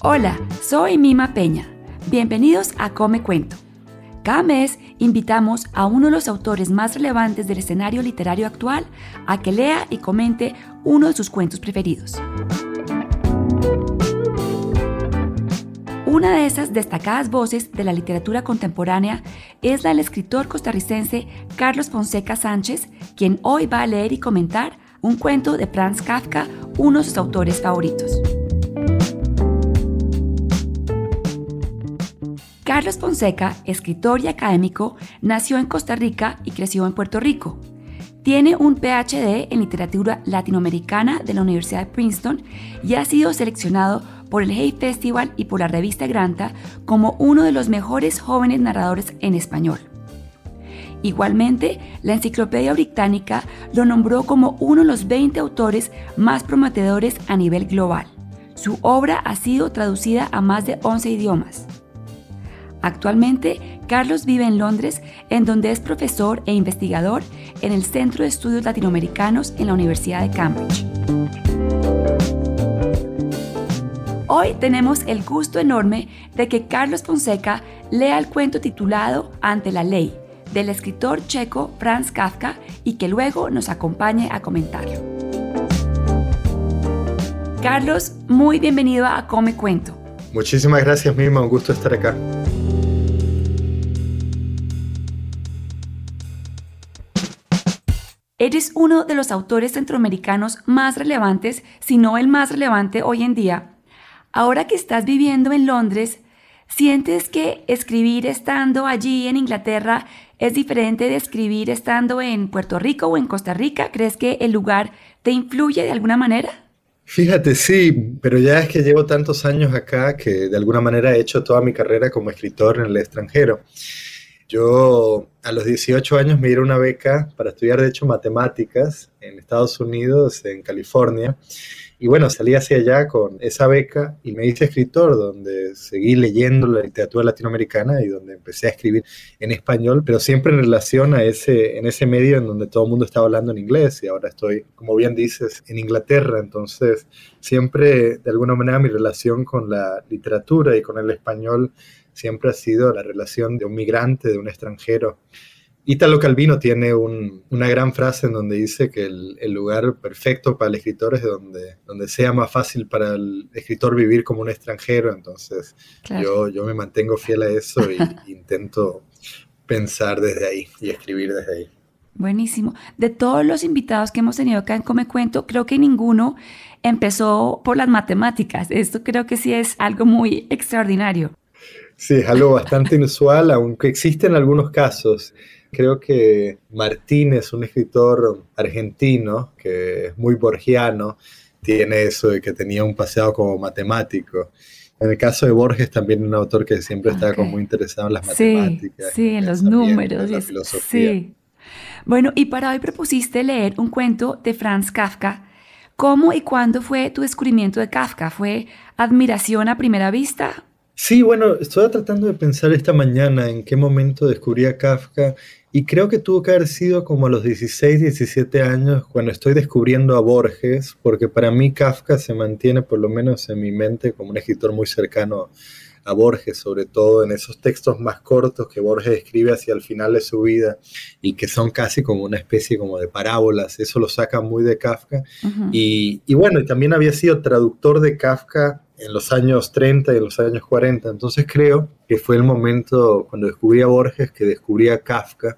Hola, soy Mima Peña. Bienvenidos a Come Cuento. Cada mes invitamos a uno de los autores más relevantes del escenario literario actual a que lea y comente uno de sus cuentos preferidos. Una de esas destacadas voces de la literatura contemporánea es la del escritor costarricense Carlos Fonseca Sánchez, quien hoy va a leer y comentar un cuento de Franz Kafka, uno de sus autores favoritos. Carlos Fonseca, escritor y académico, nació en Costa Rica y creció en Puerto Rico. Tiene un PhD en literatura latinoamericana de la Universidad de Princeton y ha sido seleccionado por el Hay Festival y por la revista Granta como uno de los mejores jóvenes narradores en español. Igualmente, la Enciclopedia Británica lo nombró como uno de los 20 autores más prometedores a nivel global. Su obra ha sido traducida a más de 11 idiomas. Actualmente, Carlos vive en Londres, en donde es profesor e investigador en el Centro de Estudios Latinoamericanos en la Universidad de Cambridge. Hoy tenemos el gusto enorme de que Carlos Fonseca lea el cuento titulado Ante la Ley, del escritor checo Franz Kafka, y que luego nos acompañe a comentarlo. Carlos, muy bienvenido a Come Cuento. Muchísimas gracias, Mima, un gusto estar acá. Eres uno de los autores centroamericanos más relevantes, si no el más relevante hoy en día. Ahora que estás viviendo en Londres, ¿sientes que escribir estando allí en Inglaterra es diferente de escribir estando en Puerto Rico o en Costa Rica? ¿Crees que el lugar te influye de alguna manera? Fíjate, sí, pero ya es que llevo tantos años acá que de alguna manera he hecho toda mi carrera como escritor en el extranjero. Yo a los 18 años me dieron una beca para estudiar, de hecho, matemáticas en Estados Unidos, en California. Y bueno, salí hacia allá con esa beca y me hice escritor, donde seguí leyendo la literatura latinoamericana y donde empecé a escribir en español, pero siempre en relación a ese, en ese medio en donde todo el mundo estaba hablando en inglés y ahora estoy, como bien dices, en Inglaterra. Entonces, siempre, de alguna manera, mi relación con la literatura y con el español siempre ha sido la relación de un migrante, de un extranjero. Italo Calvino tiene una gran frase en donde dice que el, lugar perfecto para el escritor es donde, donde sea más fácil para el escritor vivir como un extranjero. Entonces yo, yo me mantengo fiel a eso e intento pensar desde ahí y escribir desde ahí. Buenísimo. De todos los invitados que hemos tenido acá en Come Cuento, creo que ninguno empezó por las matemáticas. Esto creo que sí es algo muy extraordinario. Sí, es algo bastante inusual, aunque existen algunos casos. Creo que Martínez, un escritor argentino que es muy borgiano, tiene eso de que tenía un pasado como matemático. En el caso de Borges, también un autor que siempre está como muy interesado en las matemáticas. Sí, en los números. En la filosofía. Sí. Bueno, y para hoy propusiste leer un cuento de Franz Kafka. ¿Cómo y cuándo fue tu descubrimiento de Kafka? ¿Fue admiración a primera vista Sí, bueno, estoy tratando de pensar esta mañana en qué momento descubrí a Kafka y creo que tuvo que haber sido como a los 16, 17 años cuando estoy descubriendo a Borges, porque para mí Kafka se mantiene por lo menos en mi mente como un escritor muy cercano a Borges, sobre todo en esos textos más cortos que Borges escribe hacia el final de su vida y que son casi como una especie como de parábolas, eso lo saca muy de Kafka. y, y bueno, y también había sido traductor de Kafka en los años 30 y en los años 40. Entonces creo que fue el momento cuando descubrí a Borges que descubrí a Kafka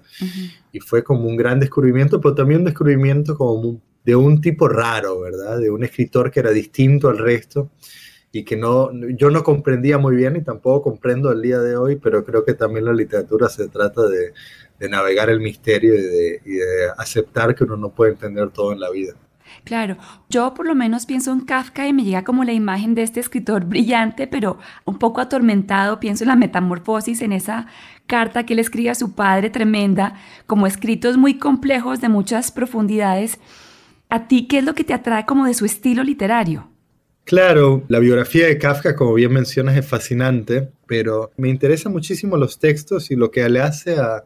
y fue como un gran descubrimiento, pero también un descubrimiento como de un tipo raro, ¿verdad? De un escritor que era distinto al resto y que no, yo no comprendía muy bien y tampoco comprendo el día de hoy, pero creo que también la literatura se trata de, navegar el misterio y de aceptar que uno no puede entender todo en la vida. Claro, yo por lo menos pienso en Kafka y me llega como la imagen de este escritor brillante, pero un poco atormentado, pienso en la metamorfosis, en esa carta que él escribe a su padre tremenda, como escritos muy complejos de muchas profundidades. ¿A ti qué es lo que te atrae como de su estilo literario? Claro, la biografía de Kafka, como bien mencionas, es fascinante, pero me interesan muchísimo los textos y lo que le hace a,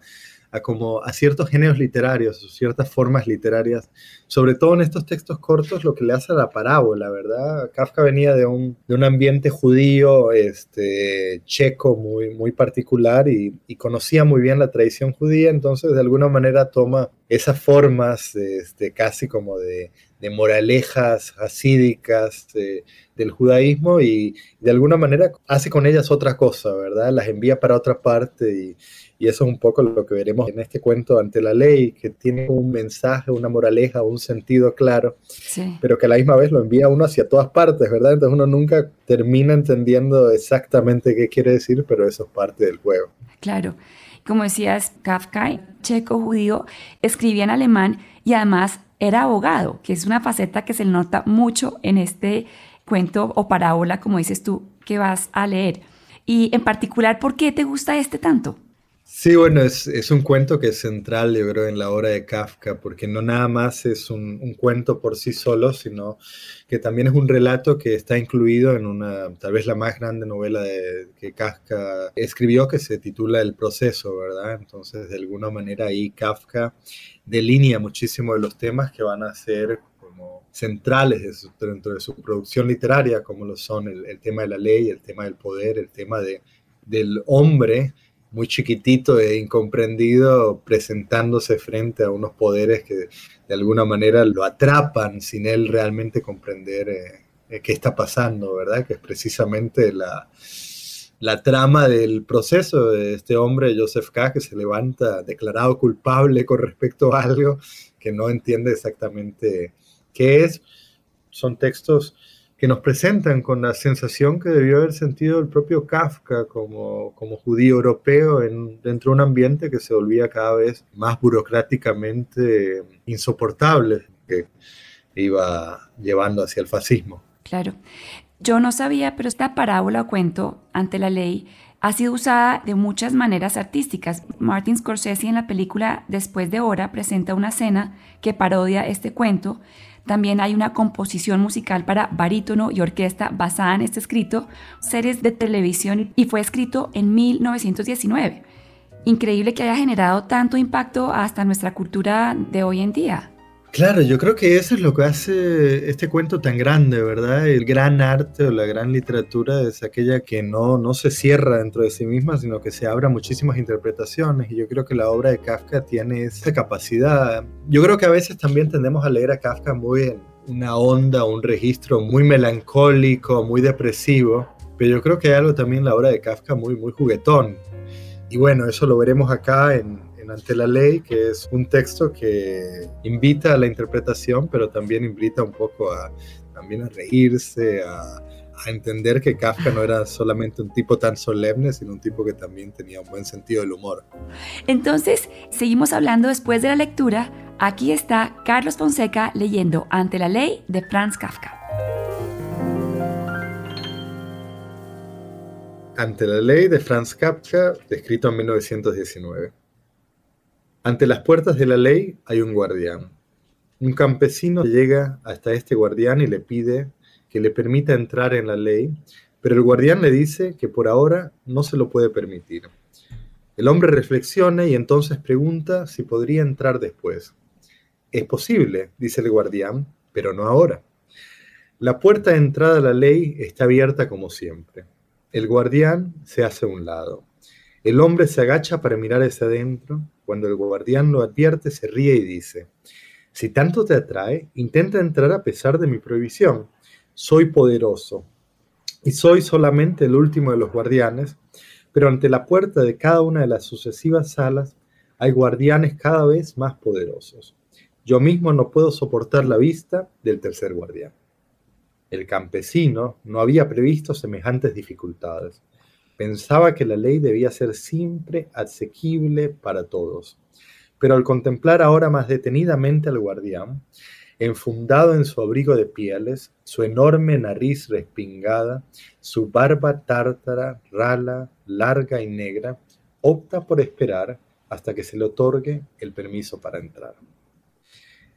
como a ciertos géneros literarios ciertas formas literarias, sobre todo en estos textos cortos, lo que le hace a la parábola, ¿verdad? Kafka venía de un, de un ambiente judío, este, checo muy, muy particular y, conocía muy bien la tradición judía, entonces de alguna manera toma esas formas este, casi como de, de moralejas asídicas del judaísmo y de alguna manera hace con ellas otra cosa, ¿verdad? Las envía para otra parte y, y eso es un poco lo que veremos en este cuento ante la ley, que tiene un mensaje, una moraleja, un sentido claro, pero que a la misma vez lo envía uno hacia todas partes, ¿verdad? Entonces uno nunca termina entendiendo exactamente qué quiere decir, pero eso es parte del juego. Claro. Como decías, Kafka, checo judío, escribía en alemán y además era abogado, que es una faceta que se nota mucho en este cuento o parábola, como dices tú, que vas a leer. Y en particular, ¿por qué te gusta este tanto? Sí, bueno, es, es, un cuento que es central, yo creo, en la obra de Kafka, porque no nada más es un, un, cuento por sí solo, sino que también es un relato que está incluido en una, tal vez la más grande novela de, que Kafka escribió, que se titula El proceso, ¿verdad? Entonces, de alguna manera ahí Kafka delinea muchísimo de los temas que van a ser como centrales dentro de su producción literaria, como lo son el, el, tema de la ley, el tema del poder, el tema de, del hombre muy chiquitito e incomprendido presentándose frente a unos poderes que de alguna manera lo atrapan sin él realmente comprender eh, eh, qué está pasando, ¿verdad? Que es precisamente la, la trama del proceso de este hombre, Joseph K., que se levanta declarado culpable con respecto a algo que no entiende exactamente qué es. Son textos que nos presentan con la sensación que debió haber sentido el propio Kafka como, como judío europeo en, dentro de un ambiente que se volvía cada vez más burocráticamente insoportable, que iba llevando hacia el fascismo. Claro. Yo no sabía, pero esta parábola o cuento ante la ley ha sido usada de muchas maneras artísticas. Martin Scorsese en la película Después de Hora presenta una escena que parodia este cuento también hay una composición musical para barítono y orquesta basada en este escrito, series de televisión y fue escrito en 1919. Increíble que haya generado tanto impacto hasta nuestra cultura de hoy en día. Claro, yo creo que eso es lo que hace este cuento tan grande, ¿verdad? El gran arte o la gran literatura es aquella que no, no se cierra dentro de sí misma, sino que se abre a muchísimas interpretaciones. Y yo creo que la obra de Kafka tiene esa capacidad. Yo creo que a veces también tendemos a leer a Kafka muy en una onda, un registro muy melancólico, muy depresivo. Pero yo creo que hay algo también en la obra de Kafka muy, muy juguetón. Y bueno, eso lo veremos acá en, ante la Ley, que es un texto que invita a la interpretación, pero también invita un poco a, también a reírse, a, a entender que Kafka no era solamente un tipo tan solemne, sino un tipo que también tenía un buen sentido del humor. Entonces, seguimos hablando después de la lectura. Aquí está Carlos Fonseca leyendo Ante la Ley de Franz Kafka. Ante la Ley de Franz Kafka, escrito en 1919. Ante las puertas de la ley hay un guardián. Un campesino llega hasta este guardián y le pide que le permita entrar en la ley, pero el guardián le dice que por ahora no se lo puede permitir. El hombre reflexiona y entonces pregunta si podría entrar después. Es posible, dice el guardián, pero no ahora. La puerta de entrada a la ley está abierta como siempre. El guardián se hace a un lado. El hombre se agacha para mirar hacia adentro. Cuando el guardián lo advierte, se ríe y dice, si tanto te atrae, intenta entrar a pesar de mi prohibición. Soy poderoso y soy solamente el último de los guardianes, pero ante la puerta de cada una de las sucesivas salas hay guardianes cada vez más poderosos. Yo mismo no puedo soportar la vista del tercer guardián. El campesino no había previsto semejantes dificultades. Pensaba que la ley debía ser siempre asequible para todos. Pero al contemplar ahora más detenidamente al guardián, enfundado en su abrigo de pieles, su enorme nariz respingada, su barba tártara, rala, larga y negra, opta por esperar hasta que se le otorgue el permiso para entrar.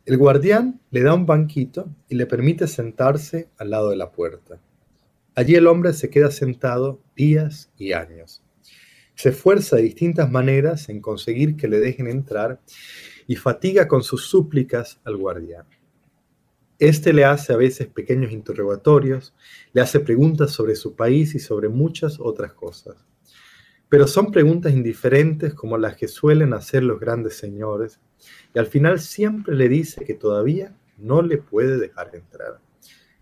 El guardián le da un banquito y le permite sentarse al lado de la puerta. Allí el hombre se queda sentado días y años. Se esfuerza de distintas maneras en conseguir que le dejen entrar y fatiga con sus súplicas al guardián. Este le hace a veces pequeños interrogatorios, le hace preguntas sobre su país y sobre muchas otras cosas. Pero son preguntas indiferentes como las que suelen hacer los grandes señores, y al final siempre le dice que todavía no le puede dejar entrar.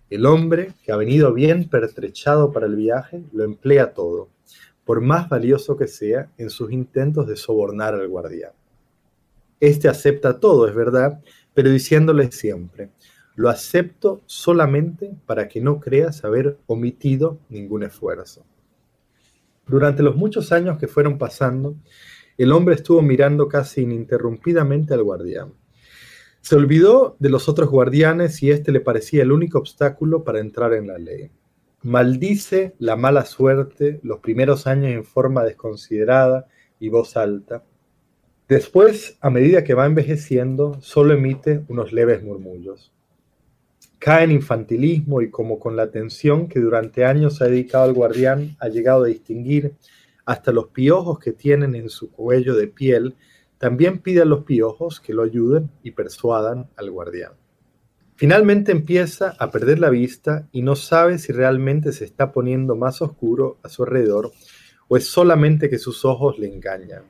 El hombre, que ha venido bien pertrechado para el viaje, lo emplea todo, por más valioso que sea, en sus intentos de sobornar al guardián. Este acepta todo, es verdad, pero diciéndole siempre, lo acepto solamente para que no creas haber omitido ningún esfuerzo. Durante los muchos años que fueron pasando, el hombre estuvo mirando casi ininterrumpidamente al guardián. Se olvidó de los otros guardianes y este le parecía el único obstáculo para entrar en la ley. Maldice la mala suerte los primeros años en forma desconsiderada y voz alta. Después, a medida que va envejeciendo, solo emite unos leves murmullos cae en infantilismo y como con la atención que durante años ha dedicado al guardián ha llegado a distinguir hasta los piojos que tienen en su cuello de piel, también pide a los piojos que lo ayuden y persuadan al guardián. Finalmente empieza a perder la vista y no sabe si realmente se está poniendo más oscuro a su alrededor o es solamente que sus ojos le engañan.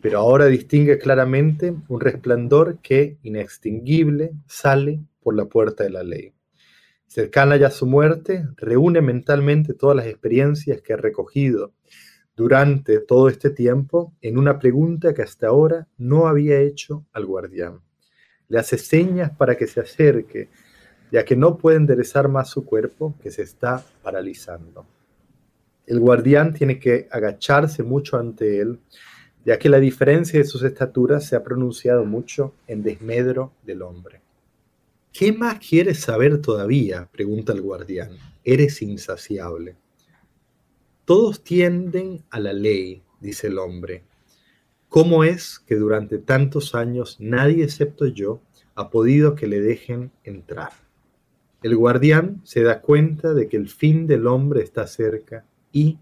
Pero ahora distingue claramente un resplandor que, inextinguible, sale por la puerta de la ley. Cercana ya a su muerte, reúne mentalmente todas las experiencias que ha recogido durante todo este tiempo en una pregunta que hasta ahora no había hecho al guardián. Le hace señas para que se acerque, ya que no puede enderezar más su cuerpo que se está paralizando. El guardián tiene que agacharse mucho ante él, ya que la diferencia de sus estaturas se ha pronunciado mucho en desmedro del hombre. ¿Qué más quieres saber todavía? pregunta el guardián. Eres insaciable. Todos tienden a la ley, dice el hombre. ¿Cómo es que durante tantos años nadie excepto yo ha podido que le dejen entrar? El guardián se da cuenta de que el fin del hombre está cerca y,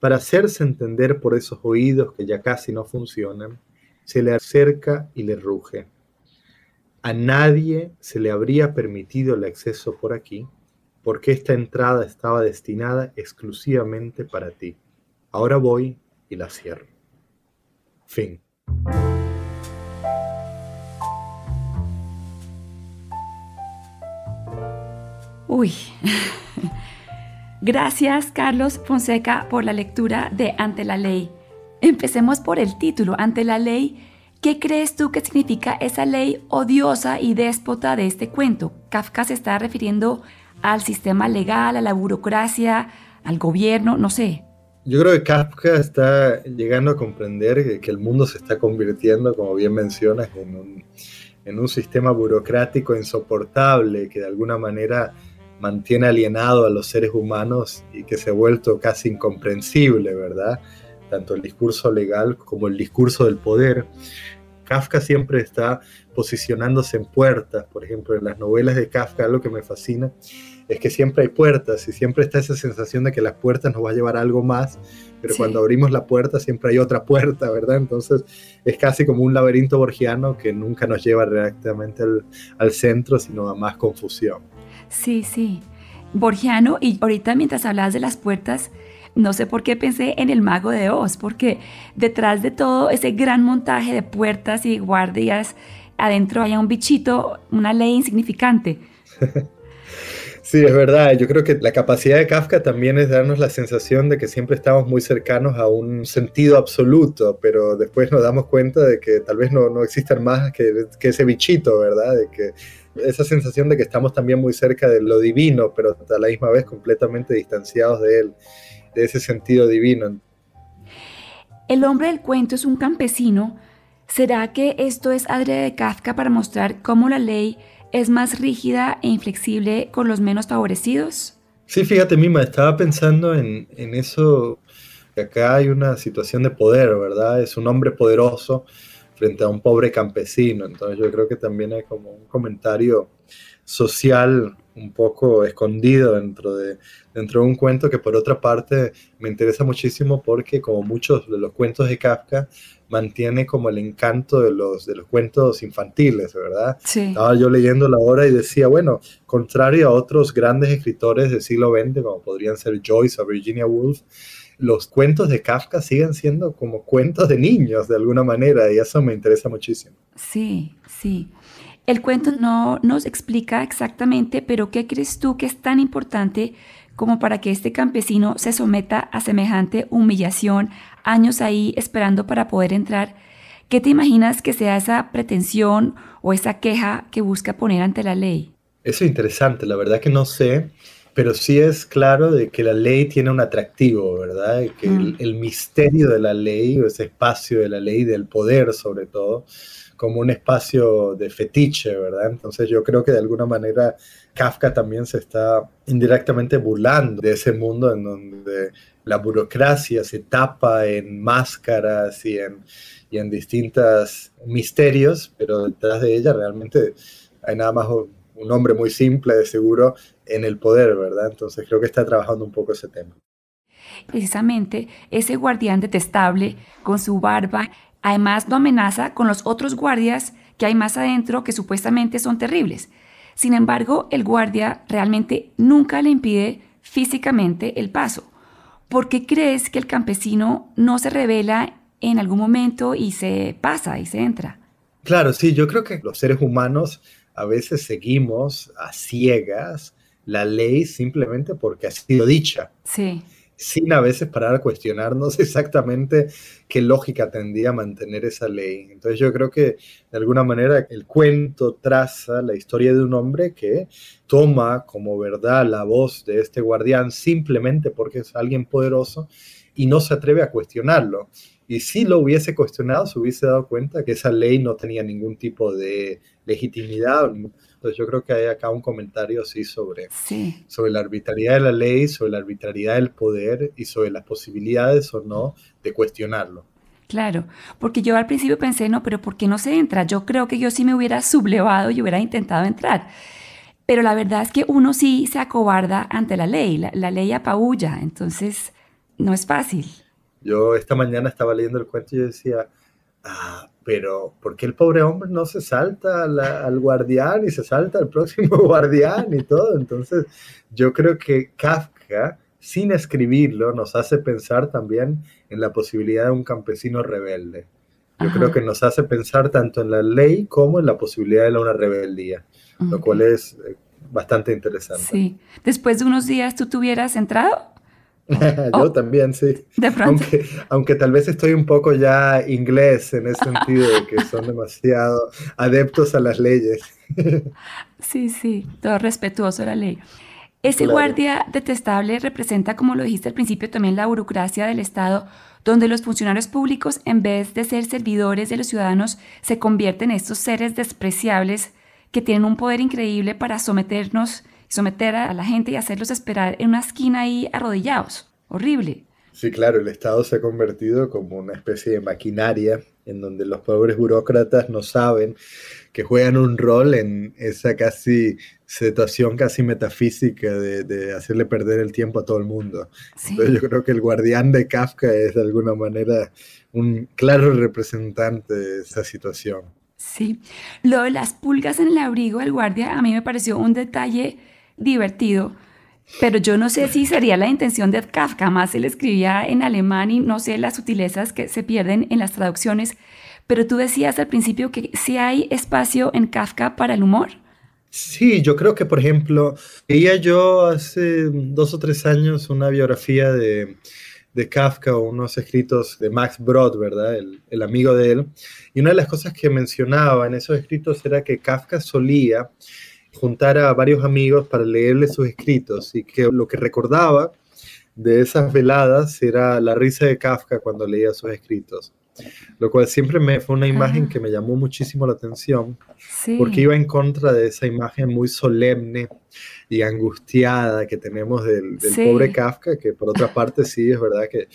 para hacerse entender por esos oídos que ya casi no funcionan, se le acerca y le ruge. A nadie se le habría permitido el acceso por aquí, porque esta entrada estaba destinada exclusivamente para ti. Ahora voy y la cierro. Fin. Uy. Gracias, Carlos Fonseca, por la lectura de Ante la Ley. Empecemos por el título, Ante la Ley ¿Qué crees tú que significa esa ley odiosa y déspota de este cuento? Kafka se está refiriendo al sistema legal, a la burocracia, al gobierno, no sé. Yo creo que Kafka está llegando a comprender que el mundo se está convirtiendo, como bien mencionas, en un, en un sistema burocrático insoportable que de alguna manera mantiene alienado a los seres humanos y que se ha vuelto casi incomprensible, ¿verdad? tanto el discurso legal como el discurso del poder. Kafka siempre está posicionándose en puertas, por ejemplo, en las novelas de Kafka lo que me fascina es que siempre hay puertas y siempre está esa sensación de que las puertas nos va a llevar a algo más, pero cuando abrimos la puerta siempre hay otra puerta, ¿verdad? Entonces es casi como un laberinto borgiano que nunca nos lleva directamente al, al centro, sino a más confusión. Sí, sí. Borgiano, y ahorita mientras hablabas de las puertas, no sé por qué pensé en el mago de Oz, porque detrás de todo ese gran montaje de puertas y guardias, adentro hay un bichito, una ley insignificante. Sí, es verdad. Yo creo que la capacidad de Kafka también es darnos la sensación de que siempre estamos muy cercanos a un sentido absoluto, pero después nos damos cuenta de que tal vez no, no existan más que, que, ese bichito, ¿verdad? De que esa sensación de que estamos también muy cerca de lo divino, pero a la misma vez completamente distanciados de él de ese sentido divino. El hombre del cuento es un campesino. ¿Será que esto es adrede de Kafka para mostrar cómo la ley es más rígida e inflexible con los menos favorecidos? Sí, fíjate, Mima, estaba pensando en, en eso. Acá hay una situación de poder, ¿verdad? Es un hombre poderoso frente a un pobre campesino. Entonces yo creo que también hay como un comentario social un poco escondido dentro de, dentro de un cuento que por otra parte me interesa muchísimo porque como muchos de los cuentos de Kafka mantiene como el encanto de los, de los cuentos infantiles, ¿verdad? Sí. Estaba yo leyendo la obra y decía, bueno, contrario a otros grandes escritores del siglo XX, como podrían ser Joyce o Virginia Woolf, los cuentos de Kafka siguen siendo como cuentos de niños de alguna manera y eso me interesa muchísimo. Sí, sí. El cuento no nos explica exactamente, pero ¿qué crees tú que es tan importante como para que este campesino se someta a semejante humillación, años ahí esperando para poder entrar? ¿Qué te imaginas que sea esa pretensión o esa queja que busca poner ante la ley? Eso es interesante, la verdad que no sé, pero sí es claro de que la ley tiene un atractivo, ¿verdad? Y que el, Mm. el misterio de la ley, o ese espacio de la ley, del poder sobre todo, como un espacio de fetiche, ¿verdad? Entonces yo creo que de alguna manera Kafka también se está indirectamente burlando de ese mundo en donde la burocracia se tapa en máscaras y en, y en distintos misterios, pero detrás de ella realmente hay nada más un hombre muy simple, de seguro, en el poder, ¿verdad? Entonces creo que está trabajando un poco ese tema. Precisamente ese guardián detestable con su barba, además lo amenaza con los otros guardias que hay más adentro que supuestamente son terribles. Sin embargo, el guardia realmente nunca le impide físicamente el paso. ¿Por qué crees que el campesino no se revela en algún momento y se pasa y se entra? Claro, sí, yo creo que los seres humanos a veces seguimos a ciegas la ley simplemente porque ha sido dicha, Sí, sin a veces parar a cuestionarnos exactamente qué lógica tendría mantener esa ley. Entonces yo creo que de alguna manera el cuento traza la historia de un hombre que toma como verdad la voz de este guardián simplemente porque es alguien poderoso y no se atreve a cuestionarlo. Y si lo hubiese cuestionado, se hubiese dado cuenta que esa ley no tenía ningún tipo de legitimidad. Entonces yo creo que hay acá un comentario así sobre, sí. sobre la arbitrariedad de la ley, sobre la arbitrariedad del poder y sobre las posibilidades o no de cuestionarlo. Claro, porque yo al principio pensé, no, pero ¿por qué no se entra? Yo creo que yo sí me hubiera sublevado y hubiera intentado entrar. Pero la verdad es que uno sí se acobarda ante la ley, la, la ley apabulla, entonces no es fácil. Yo esta mañana estaba leyendo el cuento y yo decía, ah, pero ¿por qué el pobre hombre no se salta la- al guardián y se salta al próximo guardián y todo? Entonces, yo creo que Kafka, sin escribirlo, nos hace pensar también en la posibilidad de un campesino rebelde. Yo Ajá. creo que nos hace pensar tanto en la ley como en la posibilidad de una rebeldía, lo cual es eh, bastante interesante. Sí. Después de unos días tú te hubieras entrado, Yo Oh. también, sí. de pronto. Aunque, aunque tal vez estoy un poco ya inglés en ese sentido de que son demasiado adeptos a las leyes. Sí, sí, todo respetuoso de la ley. Ese Claro. guardia detestable representa, como lo dijiste al principio, también la burocracia del Estado, donde los funcionarios públicos, en vez de ser servidores de los ciudadanos, se convierten en estos seres despreciables que tienen un poder increíble para someternos, someter a la gente y hacerlos esperar en una esquina ahí arrodillados. Horrible. Sí, claro, el Estado se ha convertido como una especie de maquinaria en donde los pobres burócratas no saben que juegan un rol en esa casi situación casi metafísica de, de hacerle perder el tiempo a todo el mundo. Sí. Entonces yo creo que el guardián de Kafka es de alguna manera un claro representante de esa situación. Sí, lo de las pulgas en el abrigo del guardia a mí me pareció un detalle divertido, pero yo no sé si sería la intención de Kafka, más él escribía en alemán y no sé las sutilezas que se pierden en las traducciones, pero tú decías al principio que sí hay espacio en Kafka para el humor. Sí, yo creo que, por ejemplo, veía yo hace dos o tres años una biografía de, de Kafka o unos escritos de Max Brod, ¿verdad? El, el amigo de él. Y una de las cosas que mencionaba en esos escritos era que Kafka solía juntar a varios amigos para leerle sus escritos y que lo que recordaba de esas veladas era la risa de Kafka cuando leía sus escritos. Lo cual siempre me fue una imagen que me llamó muchísimo la atención Sí. porque iba en contra de esa imagen muy solemne y angustiada que tenemos del, del Sí. pobre Kafka, que por otra parte sí es verdad que,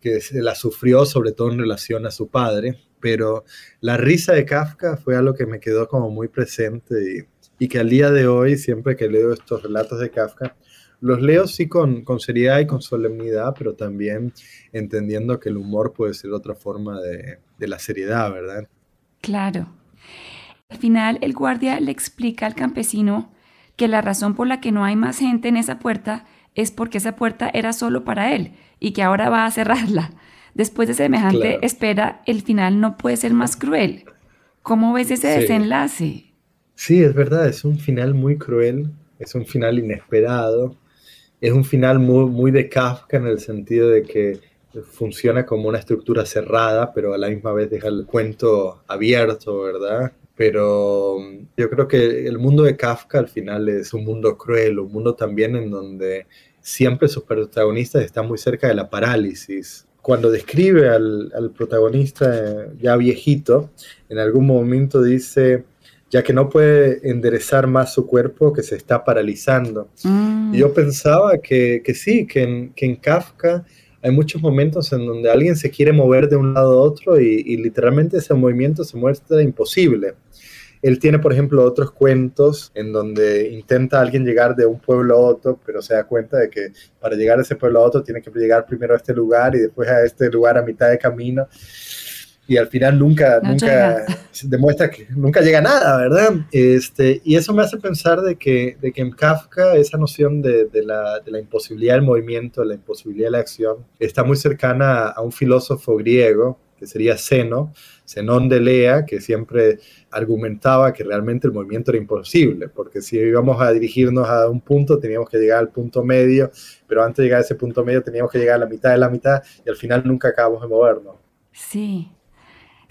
que se la sufrió, sobre todo en relación a su padre, pero la risa de Kafka fue algo que me quedó como muy presente y, y que al día de hoy, siempre que leo estos relatos de Kafka, los leo sí con, con seriedad y con solemnidad, pero también entendiendo que el humor puede ser otra forma de, de la seriedad, ¿verdad? Claro. Al final, el guardia le explica al campesino que la razón por la que no hay más gente en esa puerta es porque esa puerta era solo para él y que ahora va a cerrarla. Después de semejante espera, el final no puede ser más cruel. ¿Cómo ves ese desenlace? Sí, es verdad, es un final muy cruel, es un final inesperado, es un final muy, muy de Kafka en el sentido de que funciona como una estructura cerrada, pero a la misma vez deja el cuento abierto, ¿verdad? Pero yo creo que el mundo de Kafka al final es un mundo cruel, un mundo también en donde siempre sus protagonistas están muy cerca de la parálisis. Cuando describe al, al protagonista ya viejito, en algún momento dice, ya que no puede enderezar más su cuerpo, que se está paralizando. Mm. Y yo pensaba que, que sí, que en, que en, Kafka hay muchos momentos en donde alguien se quiere mover de un lado a otro y, y literalmente ese movimiento se muestra imposible. Él tiene, por ejemplo, otros cuentos en donde intenta alguien llegar de un pueblo a otro, pero se da cuenta de que para llegar a ese pueblo a otro tiene que llegar primero a este lugar y después a este lugar a mitad de camino y al final nunca, nunca demuestra que nunca llega a nada, ¿verdad? Este, y eso me hace pensar de que, de que en Kafka esa noción de, de, la, de, la, imposibilidad del movimiento, de la imposibilidad de la acción, está muy cercana a un filósofo griego que sería Zeno, Zenón de Lea, que siempre argumentaba que realmente el movimiento era imposible, porque si íbamos a dirigirnos a un punto teníamos que llegar al punto medio, pero antes de llegar a ese punto medio teníamos que llegar a la mitad de la mitad y al final nunca acabamos de movernos. Sí,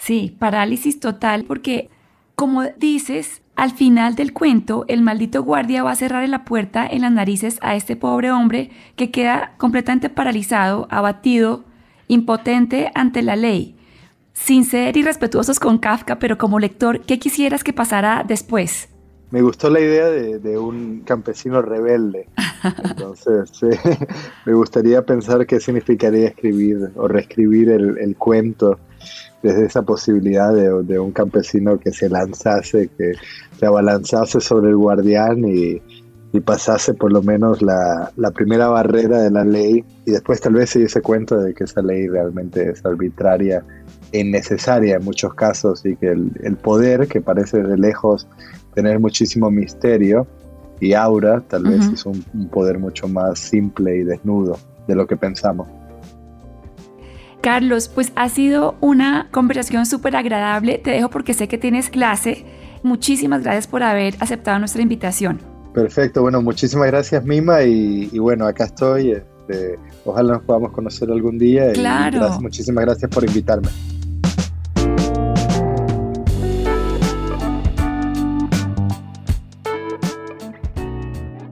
Sí, parálisis total porque, como dices, al final del cuento, el maldito guardia va a cerrar la puerta en las narices a este pobre hombre que queda completamente paralizado, abatido, impotente ante la ley. Sin ser irrespetuosos con Kafka, pero como lector, ¿qué quisieras que pasara después? Me gustó la idea de, un campesino rebelde. Entonces, me gustaría pensar qué significaría escribir o reescribir el cuento desde esa posibilidad de, un campesino que se lanzase, que se abalanzase sobre el guardián y, pasase por lo menos la, primera barrera de la ley y después tal vez se diese cuenta de que esa ley realmente es arbitraria e innecesaria en muchos casos y que el, poder, que parece de lejos tener muchísimo misterio y aura, tal vez es un poder mucho más simple y desnudo de lo que pensamos. Carlos, pues ha sido una conversación súper agradable. Te dejo porque sé que tienes clase. Muchísimas gracias por haber aceptado nuestra invitación. Perfecto, bueno, muchísimas gracias Mima y, bueno, acá estoy. Este, ojalá nos podamos conocer algún día. Claro. muchísimas gracias por invitarme.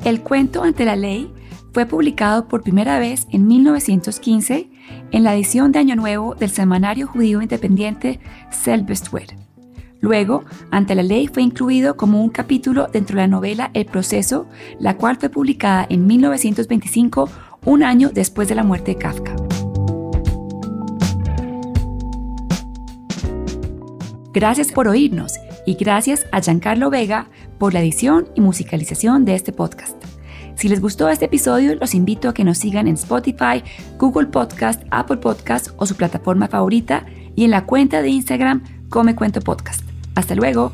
El cuento ante la ley fue publicado por primera vez en 1915 en la edición de Año Nuevo del semanario judío independiente Selbstwert. Luego, ante la ley fue incluido como un capítulo dentro de la novela El proceso, la cual fue publicada en 1925, un año después de la muerte de Kafka. Gracias por oírnos y gracias a Giancarlo Vega por la edición y musicalización de este podcast. Si les gustó este episodio, los invito a que nos sigan en Spotify, Google Podcast, Apple Podcast o su plataforma favorita y en la cuenta de Instagram Come Cuento Podcast. Hasta luego.